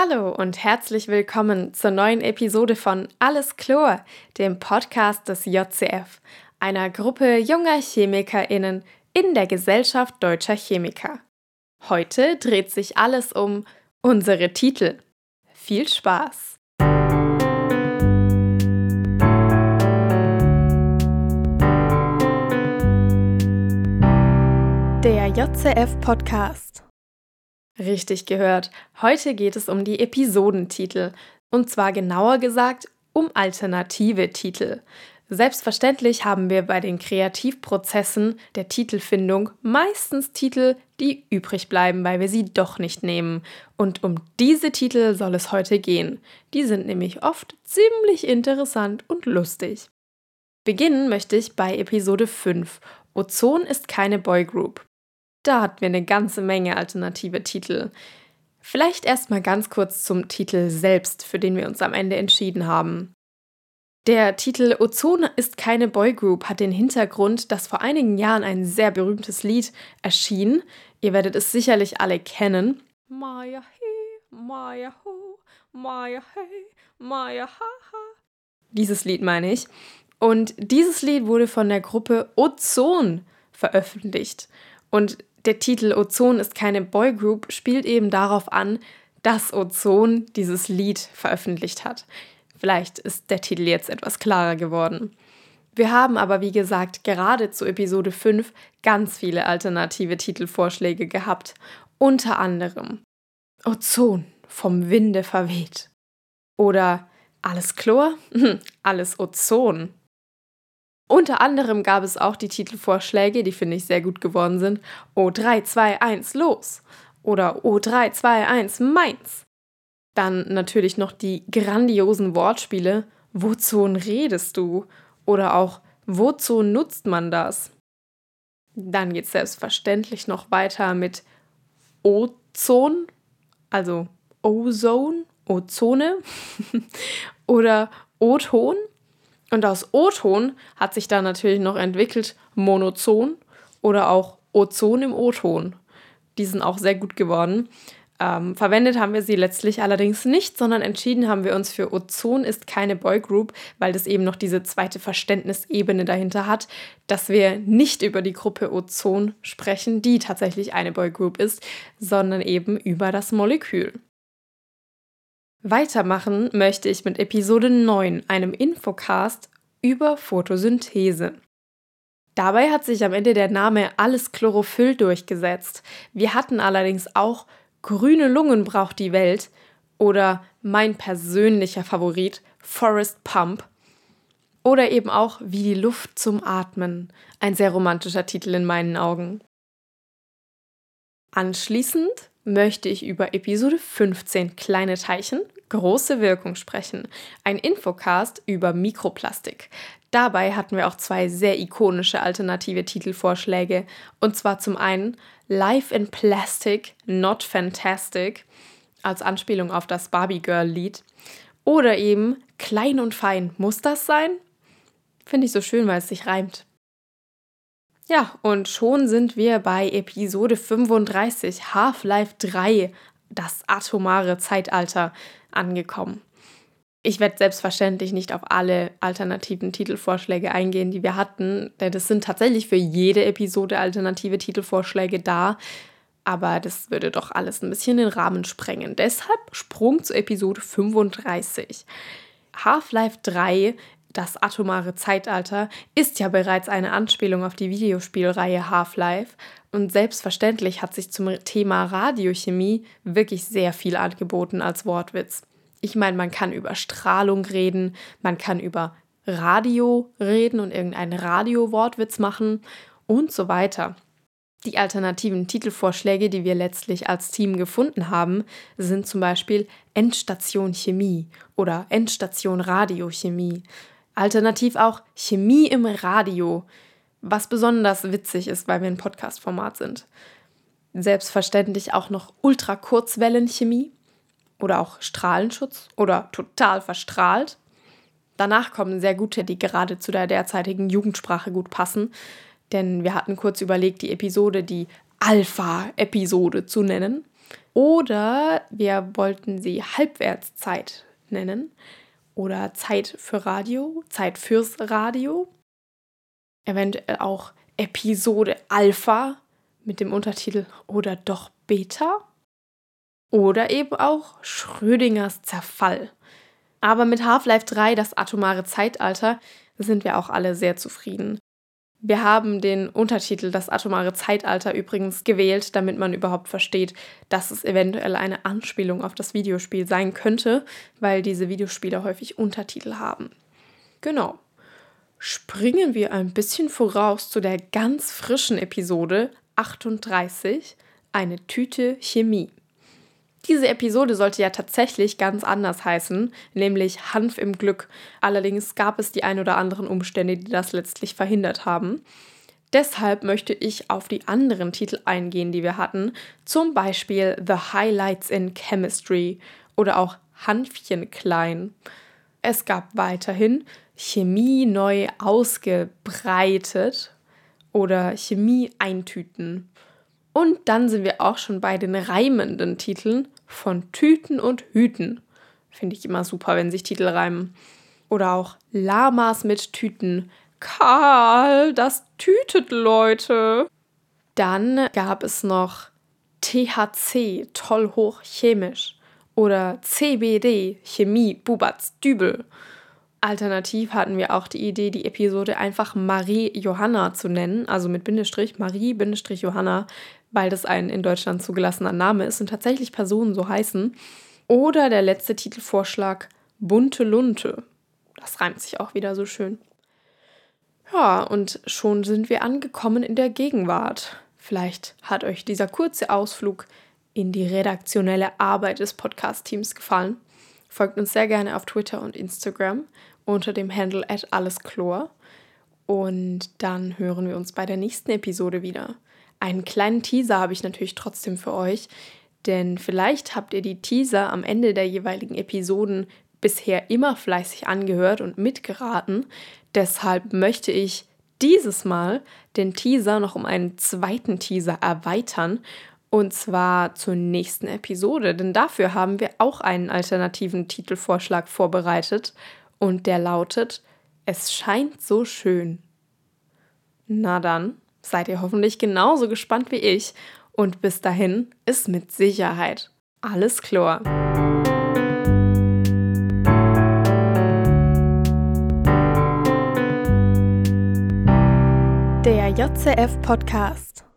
Hallo und herzlich willkommen zur neuen Episode von Alles Chlor, dem Podcast des JCF, einer Gruppe junger ChemikerInnen in der Gesellschaft deutscher Chemiker. Heute dreht sich alles um unsere Titel. Viel Spaß! Der JCF Podcast. Richtig gehört. Heute geht es um die Episodentitel. Und zwar genauer gesagt um alternative Titel. Selbstverständlich haben wir bei den Kreativprozessen der Titelfindung meistens Titel, die übrig bleiben, weil wir sie doch nicht nehmen. Und um diese Titel soll es heute gehen. Die sind nämlich oft ziemlich interessant und lustig. Beginnen möchte ich bei Episode 5. Ozon ist keine Boygroup. Da hatten wir eine ganze Menge alternative Titel. Vielleicht erstmal ganz kurz zum Titel selbst, für den wir uns am Ende entschieden haben. Der Titel Ozon ist keine Boygroup hat den Hintergrund, dass vor einigen Jahren ein sehr berühmtes Lied erschien. Ihr werdet es sicherlich alle kennen. Maya he, Maya ho, Maya hey, Maya ha ha. Dieses Lied meine ich. Und dieses Lied wurde von der Gruppe Ozon veröffentlicht. Und der Titel Ozon ist keine Boygroup spielt eben darauf an, dass Ozon dieses Lied veröffentlicht hat. Vielleicht ist der Titel jetzt etwas klarer geworden. Wir haben aber, wie gesagt, gerade zu Episode 5 ganz viele alternative Titelvorschläge gehabt. Unter anderem Ozon vom Winde verweht. Oder Alles Chlor? Alles Ozon. Unter anderem gab es auch die Titelvorschläge, die finde ich sehr gut geworden sind. O 3, 2, 1, los! Oder O 3, 2, 1, meins! Dann natürlich noch die grandiosen Wortspiele. Wozu redest du? Oder auch Wozu nutzt man das? Dann geht es selbstverständlich noch weiter mit Ozon, also Ozone, Ozone oder O-Ton und aus O-Ton hat sich dann natürlich noch entwickelt Monozon oder auch Ozon im O-Ton. Die sind auch sehr gut geworden. Ähm, verwendet haben wir sie letztlich allerdings nicht, sondern entschieden haben wir uns für Ozon ist keine Boygroup, weil das eben noch diese zweite Verständnisebene dahinter hat, dass wir nicht über die Gruppe Ozon sprechen, die tatsächlich eine Boygroup ist, sondern eben über das Molekül. Weitermachen möchte ich mit Episode 9, einem Infocast über Photosynthese. Dabei hat sich am Ende der Name Alles Chlorophyll durchgesetzt. Wir hatten allerdings auch Grüne Lungen braucht die Welt oder mein persönlicher Favorit Forest Pump oder eben auch Wie die Luft zum Atmen. Ein sehr romantischer Titel in meinen Augen. Anschließend möchte ich über Episode 15 Kleine Teilchen, große Wirkung sprechen. Ein Infocast über Mikroplastik. Dabei hatten wir auch zwei sehr ikonische alternative Titelvorschläge. Und zwar zum einen Life in Plastic, Not Fantastic, als Anspielung auf das Barbie Girl Lied. Oder eben Klein und Fein, muss das sein? Finde ich so schön, weil es sich reimt. Ja, und schon sind wir bei Episode 35, Half-Life 3, das atomare Zeitalter, angekommen. Ich werde selbstverständlich nicht auf alle alternativen Titelvorschläge eingehen, die wir hatten, denn es sind tatsächlich für jede Episode alternative Titelvorschläge da, aber das würde doch alles ein bisschen den Rahmen sprengen. Deshalb Sprung zu Episode 35. Half-Life 3 das atomare Zeitalter ist ja bereits eine Anspielung auf die Videospielreihe Half-Life und selbstverständlich hat sich zum Thema Radiochemie wirklich sehr viel angeboten als Wortwitz. Ich meine, man kann über Strahlung reden, man kann über Radio reden und irgendeinen Radio-Wortwitz machen und so weiter. Die alternativen Titelvorschläge, die wir letztlich als Team gefunden haben, sind zum Beispiel Endstation Chemie oder Endstation Radiochemie. Alternativ auch Chemie im Radio, was besonders witzig ist, weil wir ein Podcast-Format sind. Selbstverständlich auch noch Ultrakurzwellenchemie oder auch Strahlenschutz oder total verstrahlt. Danach kommen sehr gute, die gerade zu der derzeitigen Jugendsprache gut passen, denn wir hatten kurz überlegt, die Episode die Alpha-Episode zu nennen. Oder wir wollten sie Halbwertszeit nennen oder Zeit für Radio, Zeit fürs Radio. Eventuell auch Episode Alpha mit dem Untertitel oder doch Beta. Oder eben auch Schrödingers Zerfall. Aber mit Half-Life 3, das atomare Zeitalter, sind wir auch alle sehr zufrieden. Wir haben den Untertitel Das atomare Zeitalter übrigens gewählt, damit man überhaupt versteht, dass es eventuell eine Anspielung auf das Videospiel sein könnte, weil diese Videospiele häufig Untertitel haben. Genau. Springen wir ein bisschen voraus zu der ganz frischen Episode 38, eine Tüte Chemie. Diese Episode sollte ja tatsächlich ganz anders heißen, nämlich Hanf im Glück. Allerdings gab es die ein oder anderen Umstände, die das letztlich verhindert haben. Deshalb möchte ich auf die anderen Titel eingehen, die wir hatten, zum Beispiel The Highlights in Chemistry oder auch Hanfchen klein. Es gab weiterhin Chemie neu ausgebreitet oder Chemie eintüten. Und dann sind wir auch schon bei den reimenden Titeln von Tüten und Hüten. Finde ich immer super, wenn sich Titel reimen. Oder auch Lamas mit Tüten. Karl, das tütet Leute. Dann gab es noch THC, toll hoch chemisch. Oder CBD, Chemie, Bubatz, Dübel. Alternativ hatten wir auch die Idee, die Episode einfach Marie Johanna zu nennen, also mit Bindestrich, Marie-Johanna, weil das ein in Deutschland zugelassener Name ist und tatsächlich Personen so heißen. Oder der letzte Titelvorschlag Bunte Lunte. Das reimt sich auch wieder so schön. Ja, und schon sind wir angekommen in der Gegenwart. Vielleicht hat euch dieser kurze Ausflug in die redaktionelle Arbeit des Podcast-Teams gefallen. Folgt uns sehr gerne auf Twitter und Instagram unter dem Handle at alleschlor. Und dann hören wir uns bei der nächsten Episode wieder. Einen kleinen Teaser habe ich natürlich trotzdem für euch, denn vielleicht habt ihr die Teaser am Ende der jeweiligen Episoden bisher immer fleißig angehört und mitgeraten. Deshalb möchte ich dieses Mal den Teaser noch um einen zweiten Teaser erweitern. Und zwar zur nächsten Episode, denn dafür haben wir auch einen alternativen Titelvorschlag vorbereitet. Und der lautet, es scheint so schön. Na dann, seid ihr hoffentlich genauso gespannt wie ich. Und bis dahin ist mit Sicherheit alles klar. Der JCF Podcast.